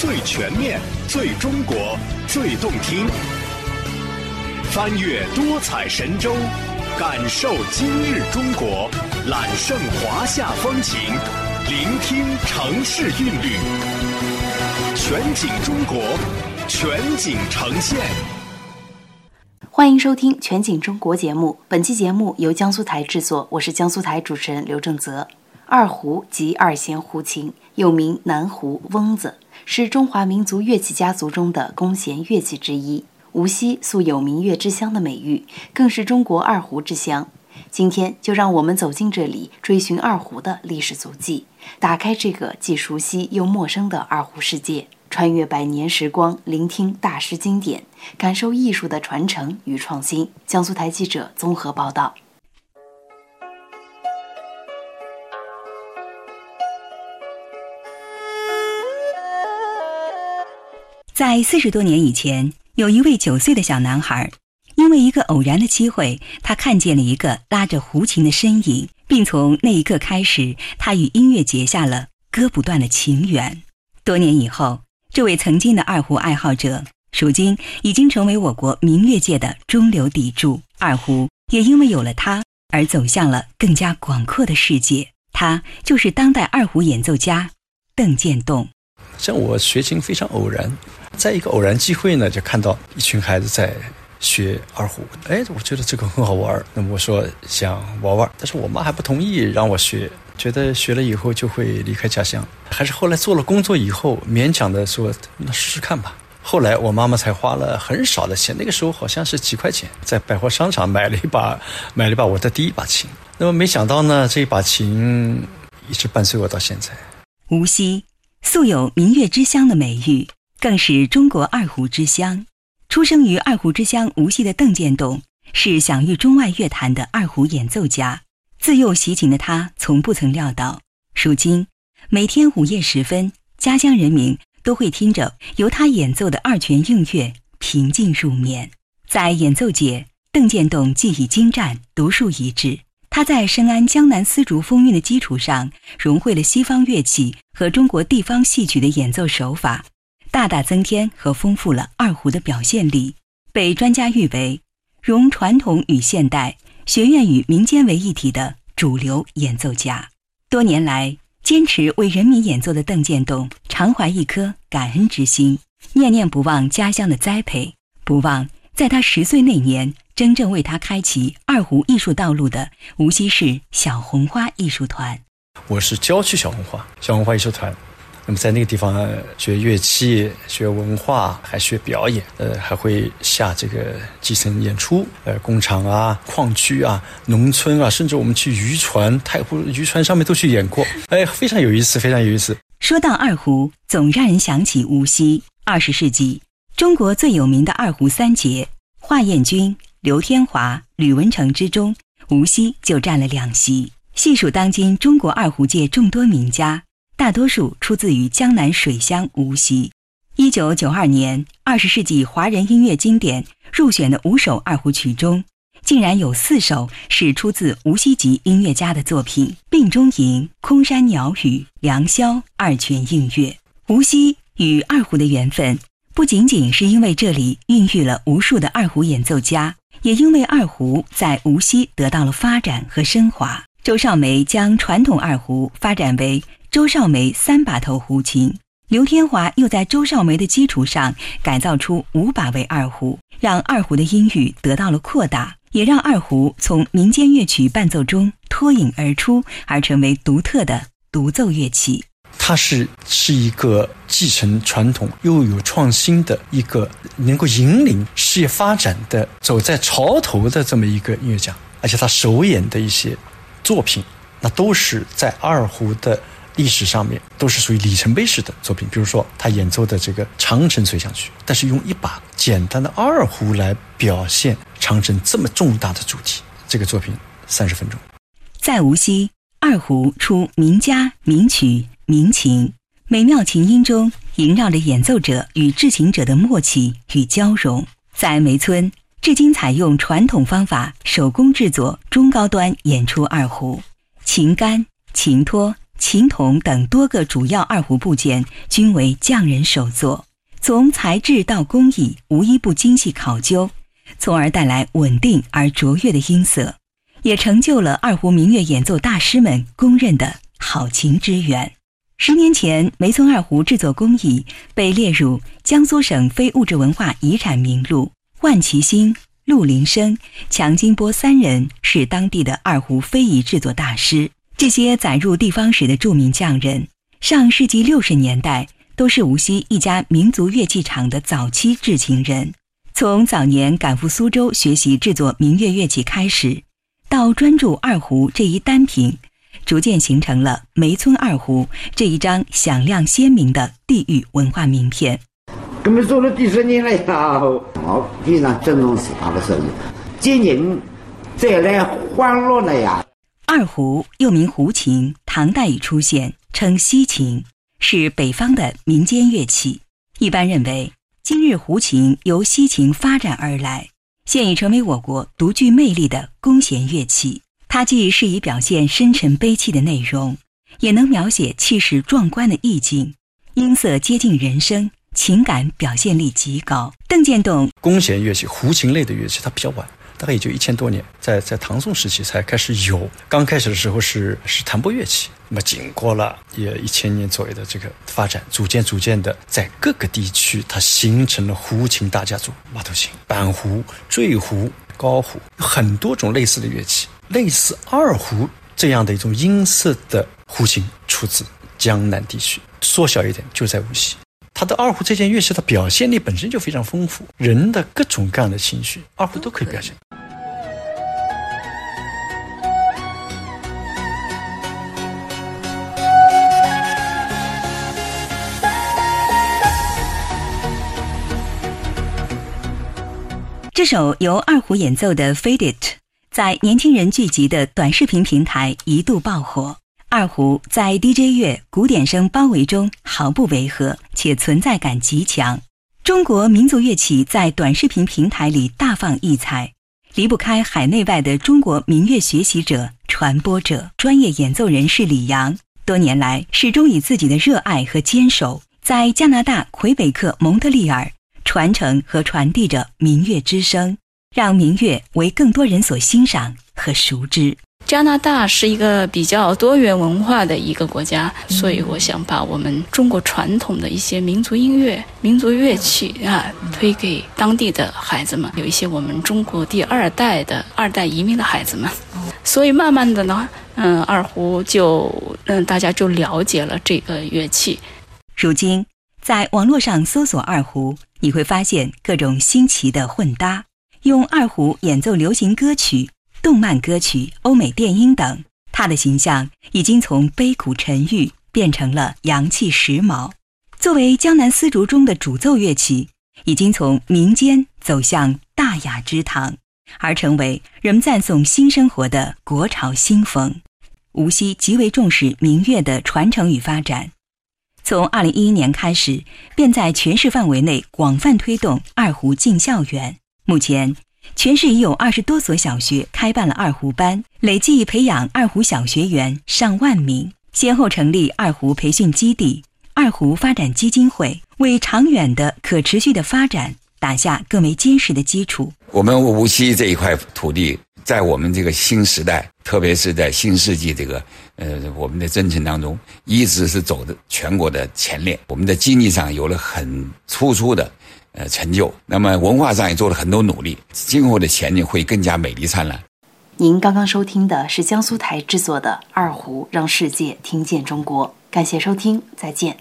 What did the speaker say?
最全面、最中国、最动听。翻越多彩神州，感受今日中国，揽胜华夏风情，聆听城市韵律。全景中国，全景呈现。欢迎收听《全景中国》节目。本期节目由江苏台制作，我是江苏台主持人刘正泽。二胡即二弦胡琴，又名南胡、翁子，是中华民族乐器家族中的弓弦乐器之一。无锡素有“明月之乡”的美誉，更是中国二胡之乡。今天就让我们走进这里，追寻二胡的历史足迹，打开这个既熟悉又陌生的二胡世界。穿越百年时光，聆听大师经典，感受艺术的传承与创新。江苏台记者综合报道。在四十多年以前，有一位九岁的小男孩，因为一个偶然的机会，他看见了一个拉着胡琴的身影，并从那一刻开始，他与音乐结下了割不断的情缘。多年以后。这位曾经的二胡爱好者，如今已经成为我国民乐界的中流砥柱。二胡也因为有了他而走向了更加广阔的世界。他就是当代二胡演奏家邓建栋。像我学琴非常偶然，在一个偶然机会呢，就看到一群孩子在学二胡。哎，我觉得这个很好玩那么我说想玩玩，但是我妈还不同意让我学。觉得学了以后就会离开家乡，还是后来做了工作以后勉强的说那试试看吧。后来我妈妈才花了很少的钱，那个时候好像是几块钱，在百货商场买了一把，买了一把我的第一把琴。那么没想到呢，这一把琴一直伴随我到现在。无锡素有“明月之乡”的美誉，更是中国二胡之乡。出生于二胡之乡无锡的邓建栋，是享誉中外乐坛的二胡演奏家。自幼习琴的他，从不曾料到，如今每天午夜时分，家乡人民都会听着由他演奏的二泉映月，平静入眠。在演奏界，邓建栋技艺精湛，独树一帜。他在深谙江南丝竹风韵的基础上，融汇了西方乐器和中国地方戏曲的演奏手法，大大增添和丰富了二胡的表现力，被专家誉为融传统与现代。学院与民间为一体的主流演奏家，多年来坚持为人民演奏的邓建栋，常怀一颗感恩之心，念念不忘家乡的栽培，不忘在他十岁那年真正为他开启二胡艺术道路的无锡市小红花艺术团。我是郊区小红花，小红花艺术团。那么在那个地方学乐器、学文化，还学表演，呃，还会下这个基层演出，呃，工厂啊、矿区啊、农村啊，甚至我们去渔船、太湖渔船上面都去演过，哎，非常有意思，非常有意思。说到二胡，总让人想起无锡。二十世纪，中国最有名的二胡三杰华彦钧、刘天华、吕文成之中，无锡就占了两席。细数当今中国二胡界众多名家。大多数出自于江南水乡无锡。一九九二年，二十世纪华人音乐经典入选的五首二胡曲中，竟然有四首是出自无锡籍音乐家的作品，《病中吟》《空山鸟语》《良宵》《二泉映月》。无锡与二胡的缘分，不仅仅是因为这里孕育了无数的二胡演奏家，也因为二胡在无锡得到了发展和升华。周少梅将传统二胡发展为。周少梅三把头胡琴，刘天华又在周少梅的基础上改造出五把位二胡，让二胡的音域得到了扩大，也让二胡从民间乐曲伴奏中脱颖而出，而成为独特的独奏乐器。它是是一个继承传统又有创新的一个能够引领事业发展的走在潮头的这么一个音乐家，而且他首演的一些作品，那都是在二胡的。历史上面都是属于里程碑式的作品，比如说他演奏的这个《长城随想曲》，但是用一把简单的二胡来表现长城这么重大的主题，这个作品三十分钟。在无锡，二胡出名家、名曲、民琴，美妙琴音中萦绕着演奏者与制琴者的默契与交融。在梅村，至今采用传统方法手工制作中高端演出二胡，琴杆、琴托。琴筒等多个主要二胡部件均为匠人手作，从材质到工艺无一不精细考究，从而带来稳定而卓越的音色，也成就了二胡民乐演奏大师们公认的好琴之源。十年前，梅村二胡制作工艺被列入江苏省非物质文化遗产名录，万其兴、陆林生、强金波三人是当地的二胡非遗制作大师。这些载入地方史的著名匠人，上世纪六十年代都是无锡一家民族乐器厂的早期制琴人。从早年赶赴苏州学习制作民乐乐器开始，到专注二胡这一单品，逐渐形成了梅村二胡这一张响亮鲜明的地域文化名片。我们做了几十年了呀，我非常尊重是他的手艺，今年再来欢乐了呀。二胡又名胡琴，唐代已出现，称西琴，是北方的民间乐器。一般认为，今日胡琴由西琴发展而来，现已成为我国独具魅力的弓弦乐器。它既适宜表现深沉悲戚的内容，也能描写气势壮观的意境，音色接近人声，情感表现力极高。邓建栋，弓弦乐器、胡琴类的乐器，它比较晚。大概也就一千多年，在在唐宋时期才开始有。刚开始的时候是是弹拨乐器，那么经过了也一千年左右的这个发展，逐渐逐渐的在各个地区，它形成了胡琴大家族：马头琴、板胡、坠胡、高胡，很多种类似的乐器。类似二胡这样的一种音色的胡琴，出自江南地区。缩小一点，就在无锡。它的二胡这件乐器的表现力本身就非常丰富，人的各种各样的情绪，二胡都可以表现。这首由二胡演奏的《Fade It》在年轻人聚集的短视频平台一度爆火。二胡在 DJ 乐、古典声包围中毫不违和，且存在感极强。中国民族乐器在短视频平台里大放异彩，离不开海内外的中国民乐学习者、传播者、专业演奏人士李阳。多年来，始终以自己的热爱和坚守，在加拿大魁北克蒙特利尔。传承和传递着民乐之声，让民乐为更多人所欣赏和熟知。加拿大是一个比较多元文化的一个国家，所以我想把我们中国传统的一些民族音乐、民族乐器啊，推给当地的孩子们。有一些我们中国第二代的二代移民的孩子们，所以慢慢的呢，嗯，二胡就嗯，大家就了解了这个乐器。如今。在网络上搜索二胡，你会发现各种新奇的混搭，用二胡演奏流行歌曲、动漫歌曲、欧美电音等。他的形象已经从悲苦沉郁变成了洋气时髦。作为江南丝竹中的主奏乐器，已经从民间走向大雅之堂，而成为人们赞颂新生活的国潮新风。无锡极为重视民乐的传承与发展。从二零一一年开始，便在全市范围内广泛推动二胡进校园。目前，全市已有二十多所小学开办了二胡班，累计培养二胡小学员上万名。先后成立二胡培训基地、二胡发展基金会，为长远的可持续的发展打下更为坚实的基础。我们无锡这一块土地。在我们这个新时代，特别是在新世纪这个呃我们的征程当中，一直是走的全国的前列。我们的经济上有了很突出的呃成就，那么文化上也做了很多努力，今后的前景会更加美丽灿烂。您刚刚收听的是江苏台制作的《二胡让世界听见中国》，感谢收听，再见。